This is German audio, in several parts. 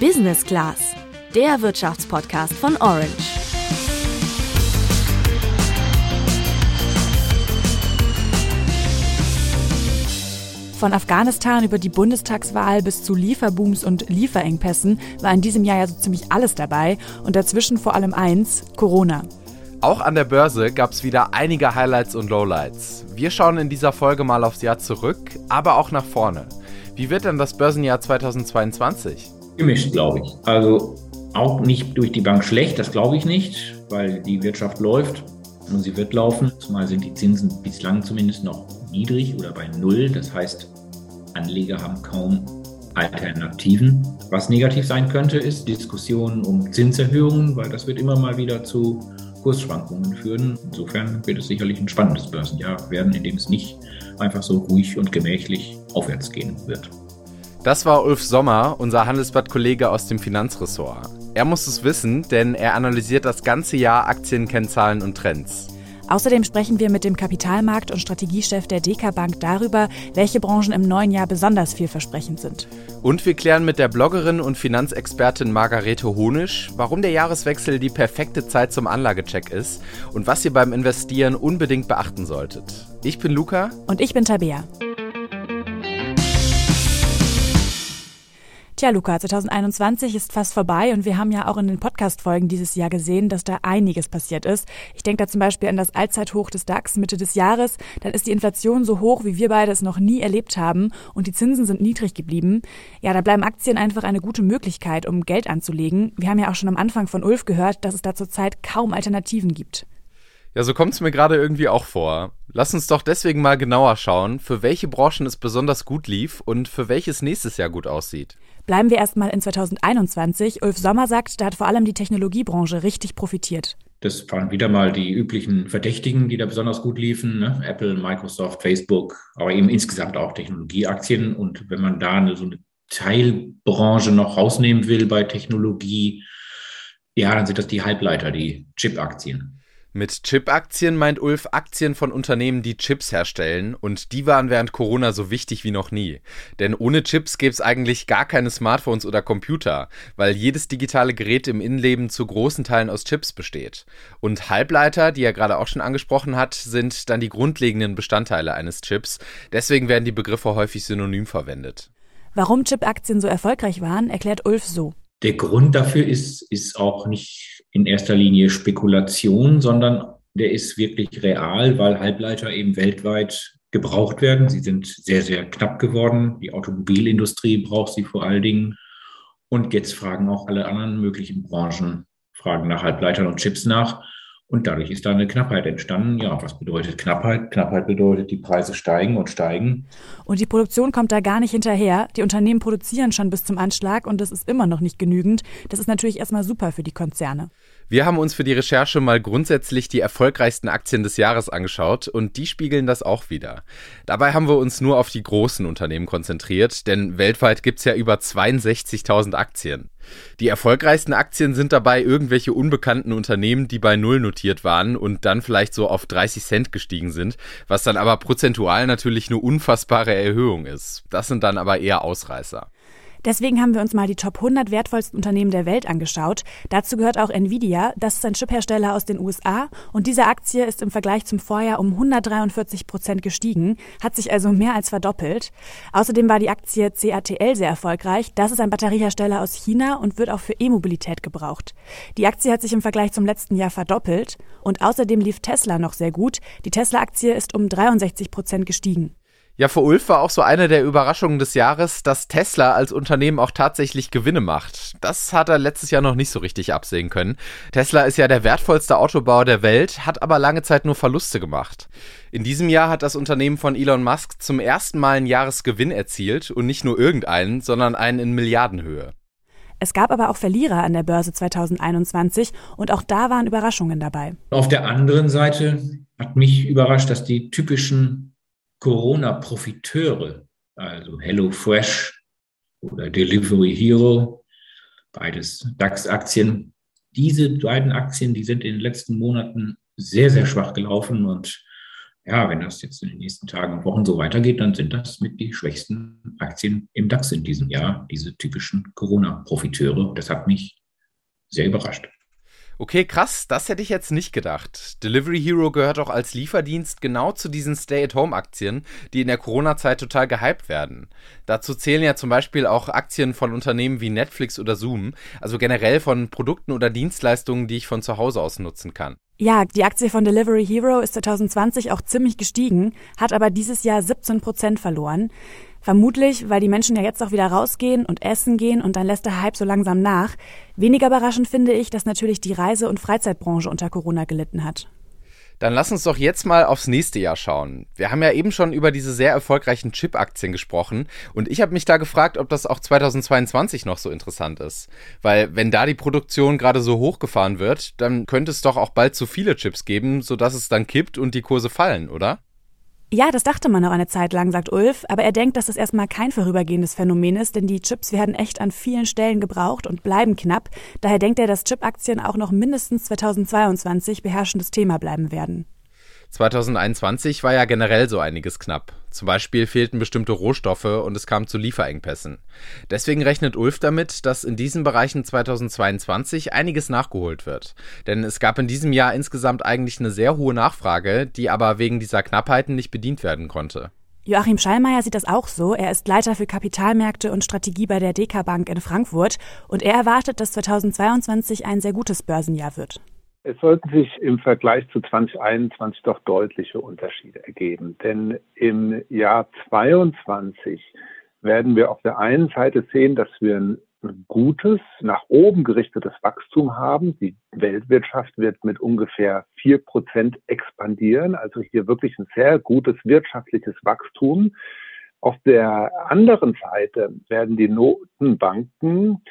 Business Class, der Wirtschaftspodcast von Orange. Von Afghanistan über die Bundestagswahl bis zu Lieferbooms und Lieferengpässen war in diesem Jahr ja so ziemlich alles dabei und dazwischen vor allem eins, Corona. Auch an der Börse gab es wieder einige Highlights und Lowlights. Wir schauen in dieser Folge mal aufs Jahr zurück, aber auch nach vorne. Wie wird denn das Börsenjahr 2022? Gemischt, glaube ich. Also auch nicht durch die Bank schlecht, das glaube ich nicht, weil die Wirtschaft läuft und sie wird laufen. Zumal sind die Zinsen bislang zumindest noch niedrig oder bei Null. Das heißt, Anleger haben kaum Alternativen. Was negativ sein könnte, ist Diskussionen um Zinserhöhungen, weil das wird immer mal wieder zu Kursschwankungen führen. Insofern wird es sicherlich ein spannendes Börsenjahr werden, in dem es nicht einfach so ruhig und gemächlich aufwärts gehen wird. Das war Ulf Sommer, unser Handelsblatt-Kollege aus dem Finanzressort. Er muss es wissen, denn er analysiert das ganze Jahr Aktienkennzahlen und Trends. Außerdem sprechen wir mit dem Kapitalmarkt- und Strategiechef der DK Bank darüber, welche Branchen im neuen Jahr besonders vielversprechend sind. Und wir klären mit der Bloggerin und Finanzexpertin Margarete Honisch, warum der Jahreswechsel die perfekte Zeit zum Anlagecheck ist und was ihr beim Investieren unbedingt beachten solltet. Ich bin Luca. Und ich bin Tabea. Tja, Luca, 2021 ist fast vorbei und wir haben ja auch in den Podcast-Folgen dieses Jahr gesehen, dass da einiges passiert ist. Ich denke da zum Beispiel an das Allzeithoch des DAX Mitte des Jahres. Dann ist die Inflation so hoch, wie wir beide es noch nie erlebt haben und die Zinsen sind niedrig geblieben. Ja, da bleiben Aktien einfach eine gute Möglichkeit, um Geld anzulegen. Wir haben ja auch schon am Anfang von Ulf gehört, dass es da zurzeit kaum Alternativen gibt. Ja, so kommt es mir gerade irgendwie auch vor. Lass uns doch deswegen mal genauer schauen, für welche Branchen es besonders gut lief und für welches nächstes Jahr gut aussieht. Bleiben wir erstmal in 2021. Ulf Sommer sagt, da hat vor allem die Technologiebranche richtig profitiert. Das waren wieder mal die üblichen Verdächtigen, die da besonders gut liefen. Ne? Apple, Microsoft, Facebook, aber eben insgesamt auch Technologieaktien. Und wenn man da eine, so eine Teilbranche noch rausnehmen will bei Technologie, ja, dann sind das die Halbleiter, die Chip-Aktien. Mit Chip-Aktien meint Ulf Aktien von Unternehmen, die Chips herstellen und die waren während Corona so wichtig wie noch nie. Denn ohne Chips gäbe es eigentlich gar keine Smartphones oder Computer, weil jedes digitale Gerät im Innenleben zu großen Teilen aus Chips besteht. Und Halbleiter, die er gerade auch schon angesprochen hat, sind dann die grundlegenden Bestandteile eines Chips. Deswegen werden die Begriffe häufig synonym verwendet. Warum Chip-Aktien so erfolgreich waren, erklärt Ulf so. Der Grund dafür ist, ist auch nicht in erster Linie Spekulation, sondern der ist wirklich real, weil Halbleiter eben weltweit gebraucht werden. Sie sind sehr, sehr knapp geworden. Die Automobilindustrie braucht sie vor allen Dingen. Und jetzt fragen auch alle anderen möglichen Branchen, fragen nach Halbleitern und Chips nach. Und dadurch ist da eine Knappheit entstanden. Ja, was bedeutet Knappheit? Knappheit bedeutet, die Preise steigen und steigen. Und die Produktion kommt da gar nicht hinterher. Die Unternehmen produzieren schon bis zum Anschlag und das ist immer noch nicht genügend. Das ist natürlich erstmal super für die Konzerne. Wir haben uns für die Recherche mal grundsätzlich die erfolgreichsten Aktien des Jahres angeschaut und die spiegeln das auch wieder. Dabei haben wir uns nur auf die großen Unternehmen konzentriert, denn weltweit gibt es ja über 62.000 Aktien. Die erfolgreichsten Aktien sind dabei irgendwelche unbekannten Unternehmen, die bei Null notiert waren und dann vielleicht so auf 30 Cent gestiegen sind, was dann aber prozentual natürlich eine unfassbare Erhöhung ist. Das sind dann aber eher Ausreißer. Deswegen haben wir uns mal die Top 100 wertvollsten Unternehmen der Welt angeschaut. Dazu gehört auch Nvidia. Das ist ein Chiphersteller aus den USA. Und diese Aktie ist im Vergleich zum Vorjahr um 143 Prozent gestiegen, hat sich also mehr als verdoppelt. Außerdem war die Aktie CATL sehr erfolgreich. Das ist ein Batteriehersteller aus China und wird auch für E-Mobilität gebraucht. Die Aktie hat sich im Vergleich zum letzten Jahr verdoppelt. Und außerdem lief Tesla noch sehr gut. Die Tesla-Aktie ist um 63 Prozent gestiegen. Ja, für Ulf war auch so eine der Überraschungen des Jahres, dass Tesla als Unternehmen auch tatsächlich Gewinne macht. Das hat er letztes Jahr noch nicht so richtig absehen können. Tesla ist ja der wertvollste Autobauer der Welt, hat aber lange Zeit nur Verluste gemacht. In diesem Jahr hat das Unternehmen von Elon Musk zum ersten Mal einen Jahresgewinn erzielt und nicht nur irgendeinen, sondern einen in Milliardenhöhe. Es gab aber auch Verlierer an der Börse 2021 und auch da waren Überraschungen dabei. Auf der anderen Seite hat mich überrascht, dass die typischen Corona-Profiteure, also HelloFresh oder Delivery Hero, beides DAX-Aktien. Diese beiden Aktien, die sind in den letzten Monaten sehr, sehr schwach gelaufen und ja, wenn das jetzt in den nächsten Tagen und Wochen so weitergeht, dann sind das mit die schwächsten Aktien im DAX in diesem Jahr, diese typischen Corona-Profiteure. Das hat mich sehr überrascht. Okay, krass, das hätte ich jetzt nicht gedacht. Delivery Hero gehört auch als Lieferdienst genau zu diesen Stay-at-Home-Aktien, die in der Corona-Zeit total gehypt werden. Dazu zählen ja zum Beispiel auch Aktien von Unternehmen wie Netflix oder Zoom, also generell von Produkten oder Dienstleistungen, die ich von zu Hause aus nutzen kann. Ja, die Aktie von Delivery Hero ist 2020 auch ziemlich gestiegen, hat aber dieses Jahr 17 Prozent verloren. Vermutlich, weil die Menschen ja jetzt auch wieder rausgehen und essen gehen und dann lässt der Hype so langsam nach. Weniger überraschend finde ich, dass natürlich die Reise- und Freizeitbranche unter Corona gelitten hat. Dann lass uns doch jetzt mal aufs nächste Jahr schauen. Wir haben ja eben schon über diese sehr erfolgreichen Chip-Aktien gesprochen und ich habe mich da gefragt, ob das auch 2022 noch so interessant ist. Weil wenn da die Produktion gerade so hochgefahren wird, dann könnte es doch auch bald zu viele Chips geben, sodass es dann kippt und die Kurse fallen, oder? Ja, das dachte man noch eine Zeit lang, sagt Ulf, aber er denkt, dass das erstmal kein vorübergehendes Phänomen ist, denn die Chips werden echt an vielen Stellen gebraucht und bleiben knapp. Daher denkt er, dass Chip-Aktien auch noch mindestens 2022 beherrschendes Thema bleiben werden. 2021 war ja generell so einiges knapp. Zum Beispiel fehlten bestimmte Rohstoffe und es kam zu Lieferengpässen. Deswegen rechnet Ulf damit, dass in diesen Bereichen 2022 einiges nachgeholt wird. Denn es gab in diesem Jahr insgesamt eigentlich eine sehr hohe Nachfrage, die aber wegen dieser Knappheiten nicht bedient werden konnte. Joachim Schallmeier sieht das auch so. Er ist Leiter für Kapitalmärkte und Strategie bei der DK Bank in Frankfurt und er erwartet, dass 2022 ein sehr gutes Börsenjahr wird. Es sollten sich im Vergleich zu 2021 doch deutliche Unterschiede ergeben. Denn im Jahr 2022 werden wir auf der einen Seite sehen, dass wir ein gutes, nach oben gerichtetes Wachstum haben. Die Weltwirtschaft wird mit ungefähr vier Prozent expandieren, also hier wirklich ein sehr gutes wirtschaftliches Wachstum. Auf der anderen Seite werden die Notenbanken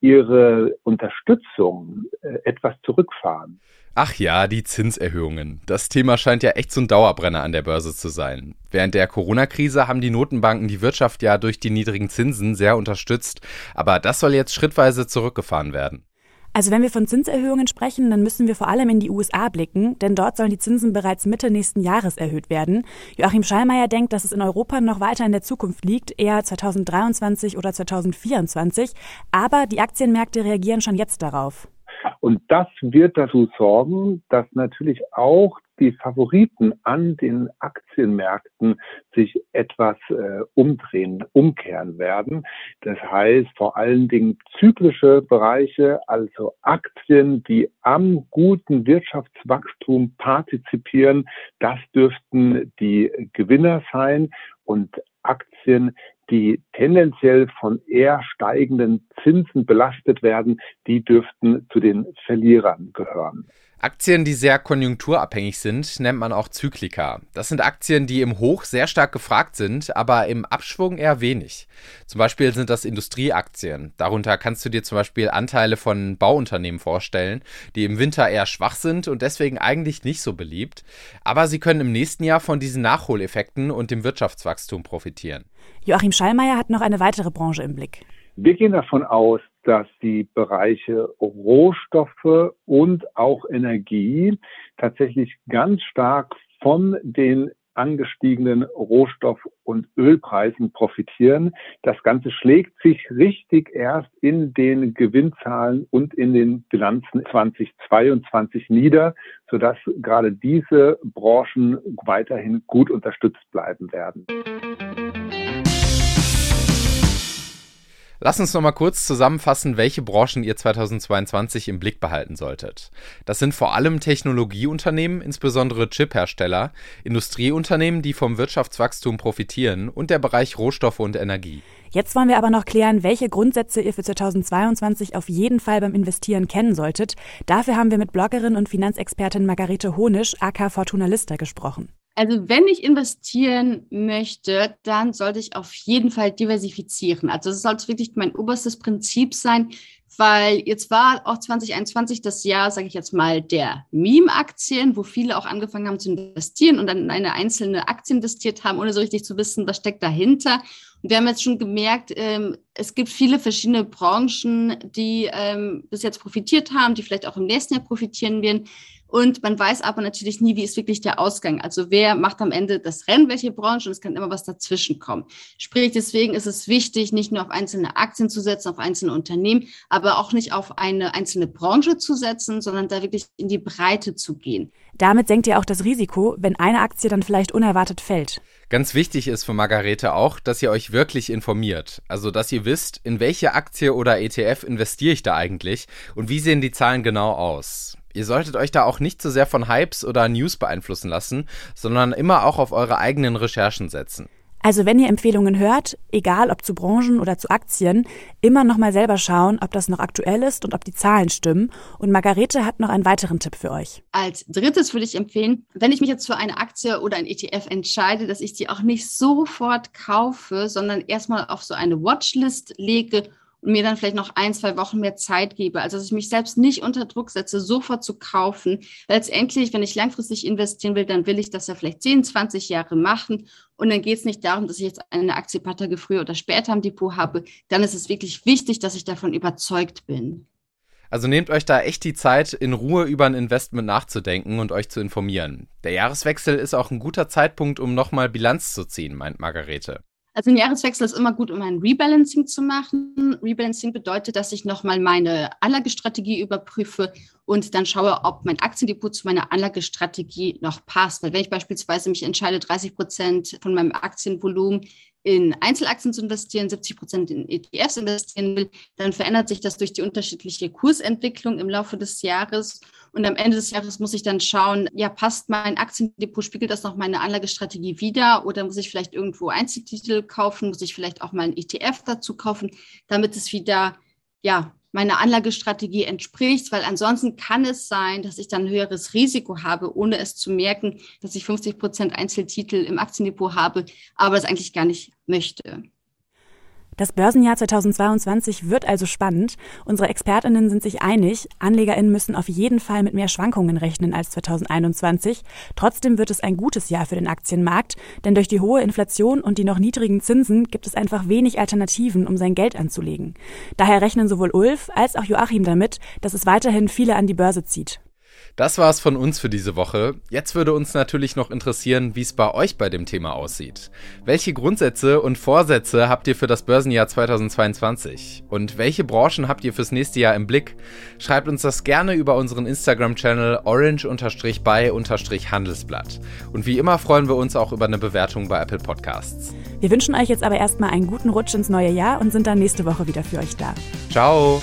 ihre Unterstützung äh, etwas zurückfahren. Ach ja, die Zinserhöhungen. Das Thema scheint ja echt so ein Dauerbrenner an der Börse zu sein. Während der Corona-Krise haben die Notenbanken die Wirtschaft ja durch die niedrigen Zinsen sehr unterstützt, aber das soll jetzt schrittweise zurückgefahren werden. Also wenn wir von Zinserhöhungen sprechen, dann müssen wir vor allem in die USA blicken, denn dort sollen die Zinsen bereits Mitte nächsten Jahres erhöht werden. Joachim Schallmeier denkt, dass es in Europa noch weiter in der Zukunft liegt, eher 2023 oder 2024, aber die Aktienmärkte reagieren schon jetzt darauf. Und das wird dazu sorgen, dass natürlich auch die Favoriten an den Aktienmärkten sich etwas äh, umdrehen, umkehren werden. Das heißt vor allen Dingen zyklische Bereiche, also Aktien, die am guten Wirtschaftswachstum partizipieren, das dürften die Gewinner sein und Aktien, die tendenziell von eher steigenden Zinsen belastet werden, die dürften zu den Verlierern gehören. Aktien, die sehr konjunkturabhängig sind, nennt man auch Zyklika. Das sind Aktien, die im Hoch sehr stark gefragt sind, aber im Abschwung eher wenig. Zum Beispiel sind das Industrieaktien. Darunter kannst du dir zum Beispiel Anteile von Bauunternehmen vorstellen, die im Winter eher schwach sind und deswegen eigentlich nicht so beliebt. Aber sie können im nächsten Jahr von diesen Nachholeffekten und dem Wirtschaftswachstum profitieren. Joachim Schallmeier hat noch eine weitere Branche im Blick. Wir gehen davon aus, dass die Bereiche Rohstoffe und auch Energie tatsächlich ganz stark von den angestiegenen Rohstoff- und Ölpreisen profitieren. Das Ganze schlägt sich richtig erst in den Gewinnzahlen und in den Bilanzen 2022 nieder, sodass gerade diese Branchen weiterhin gut unterstützt bleiben werden. Lass uns noch mal kurz zusammenfassen, welche Branchen ihr 2022 im Blick behalten solltet. Das sind vor allem Technologieunternehmen, insbesondere Chiphersteller, Industrieunternehmen, die vom Wirtschaftswachstum profitieren und der Bereich Rohstoffe und Energie. Jetzt wollen wir aber noch klären, welche Grundsätze ihr für 2022 auf jeden Fall beim Investieren kennen solltet. Dafür haben wir mit Bloggerin und Finanzexpertin Margarete Honisch, aka Fortuna Lista, gesprochen. Also wenn ich investieren möchte, dann sollte ich auf jeden Fall diversifizieren. Also das sollte wirklich mein oberstes Prinzip sein, weil jetzt war auch 2021 das Jahr, sage ich jetzt mal, der Meme-Aktien, wo viele auch angefangen haben zu investieren und dann in eine einzelne Aktie investiert haben, ohne so richtig zu wissen, was steckt dahinter. Und wir haben jetzt schon gemerkt, ähm, es gibt viele verschiedene Branchen, die ähm, bis jetzt profitiert haben, die vielleicht auch im nächsten Jahr profitieren werden. Und man weiß aber natürlich nie, wie ist wirklich der Ausgang. Also wer macht am Ende das Rennen, welche Branche und es kann immer was dazwischen kommen. Sprich, deswegen ist es wichtig, nicht nur auf einzelne Aktien zu setzen, auf einzelne Unternehmen, aber auch nicht auf eine einzelne Branche zu setzen, sondern da wirklich in die Breite zu gehen. Damit senkt ihr auch das Risiko, wenn eine Aktie dann vielleicht unerwartet fällt. Ganz wichtig ist für Margarete auch, dass ihr euch wirklich informiert. Also, dass ihr wisst, in welche Aktie oder ETF investiere ich da eigentlich und wie sehen die Zahlen genau aus. Ihr solltet euch da auch nicht zu so sehr von Hypes oder News beeinflussen lassen, sondern immer auch auf eure eigenen Recherchen setzen. Also wenn ihr Empfehlungen hört, egal ob zu Branchen oder zu Aktien, immer nochmal selber schauen, ob das noch aktuell ist und ob die Zahlen stimmen. Und Margarete hat noch einen weiteren Tipp für euch. Als drittes würde ich empfehlen, wenn ich mich jetzt für eine Aktie oder ein ETF entscheide, dass ich die auch nicht sofort kaufe, sondern erstmal auf so eine Watchlist lege und mir dann vielleicht noch ein, zwei Wochen mehr Zeit gebe. Also, dass ich mich selbst nicht unter Druck setze, sofort zu kaufen. Letztendlich, wenn ich langfristig investieren will, dann will ich das ja vielleicht 10, 20 Jahre machen. Und dann geht es nicht darum, dass ich jetzt eine Aktie paar Tage früher oder später im Depot habe. Dann ist es wirklich wichtig, dass ich davon überzeugt bin. Also nehmt euch da echt die Zeit, in Ruhe über ein Investment nachzudenken und euch zu informieren. Der Jahreswechsel ist auch ein guter Zeitpunkt, um nochmal Bilanz zu ziehen, meint Margarete. Also ein Jahreswechsel ist immer gut, um ein Rebalancing zu machen. Rebalancing bedeutet, dass ich nochmal meine Anlagestrategie überprüfe und dann schaue, ob mein Aktiendepot zu meiner Anlagestrategie noch passt. Weil wenn ich beispielsweise mich entscheide, 30 Prozent von meinem Aktienvolumen in Einzelaktien zu investieren, 70 Prozent in ETFs investieren will, dann verändert sich das durch die unterschiedliche Kursentwicklung im Laufe des Jahres. Und am Ende des Jahres muss ich dann schauen, ja, passt mein Aktiendepot, spiegelt das noch meine Anlagestrategie wieder oder muss ich vielleicht irgendwo Einzeltitel kaufen, muss ich vielleicht auch mal ein ETF dazu kaufen, damit es wieder, ja, meiner Anlagestrategie entspricht, weil ansonsten kann es sein, dass ich dann ein höheres Risiko habe, ohne es zu merken, dass ich 50 Prozent Einzeltitel im Aktiendepot habe, aber das eigentlich gar nicht möchte. Das Börsenjahr 2022 wird also spannend. Unsere Expertinnen sind sich einig, Anlegerinnen müssen auf jeden Fall mit mehr Schwankungen rechnen als 2021. Trotzdem wird es ein gutes Jahr für den Aktienmarkt, denn durch die hohe Inflation und die noch niedrigen Zinsen gibt es einfach wenig Alternativen, um sein Geld anzulegen. Daher rechnen sowohl Ulf als auch Joachim damit, dass es weiterhin viele an die Börse zieht. Das war's von uns für diese Woche. Jetzt würde uns natürlich noch interessieren, wie es bei euch bei dem Thema aussieht. Welche Grundsätze und Vorsätze habt ihr für das Börsenjahr 2022? Und welche Branchen habt ihr fürs nächste Jahr im Blick? Schreibt uns das gerne über unseren Instagram-Channel orange-by-handelsblatt. Und wie immer freuen wir uns auch über eine Bewertung bei Apple Podcasts. Wir wünschen euch jetzt aber erstmal einen guten Rutsch ins neue Jahr und sind dann nächste Woche wieder für euch da. Ciao!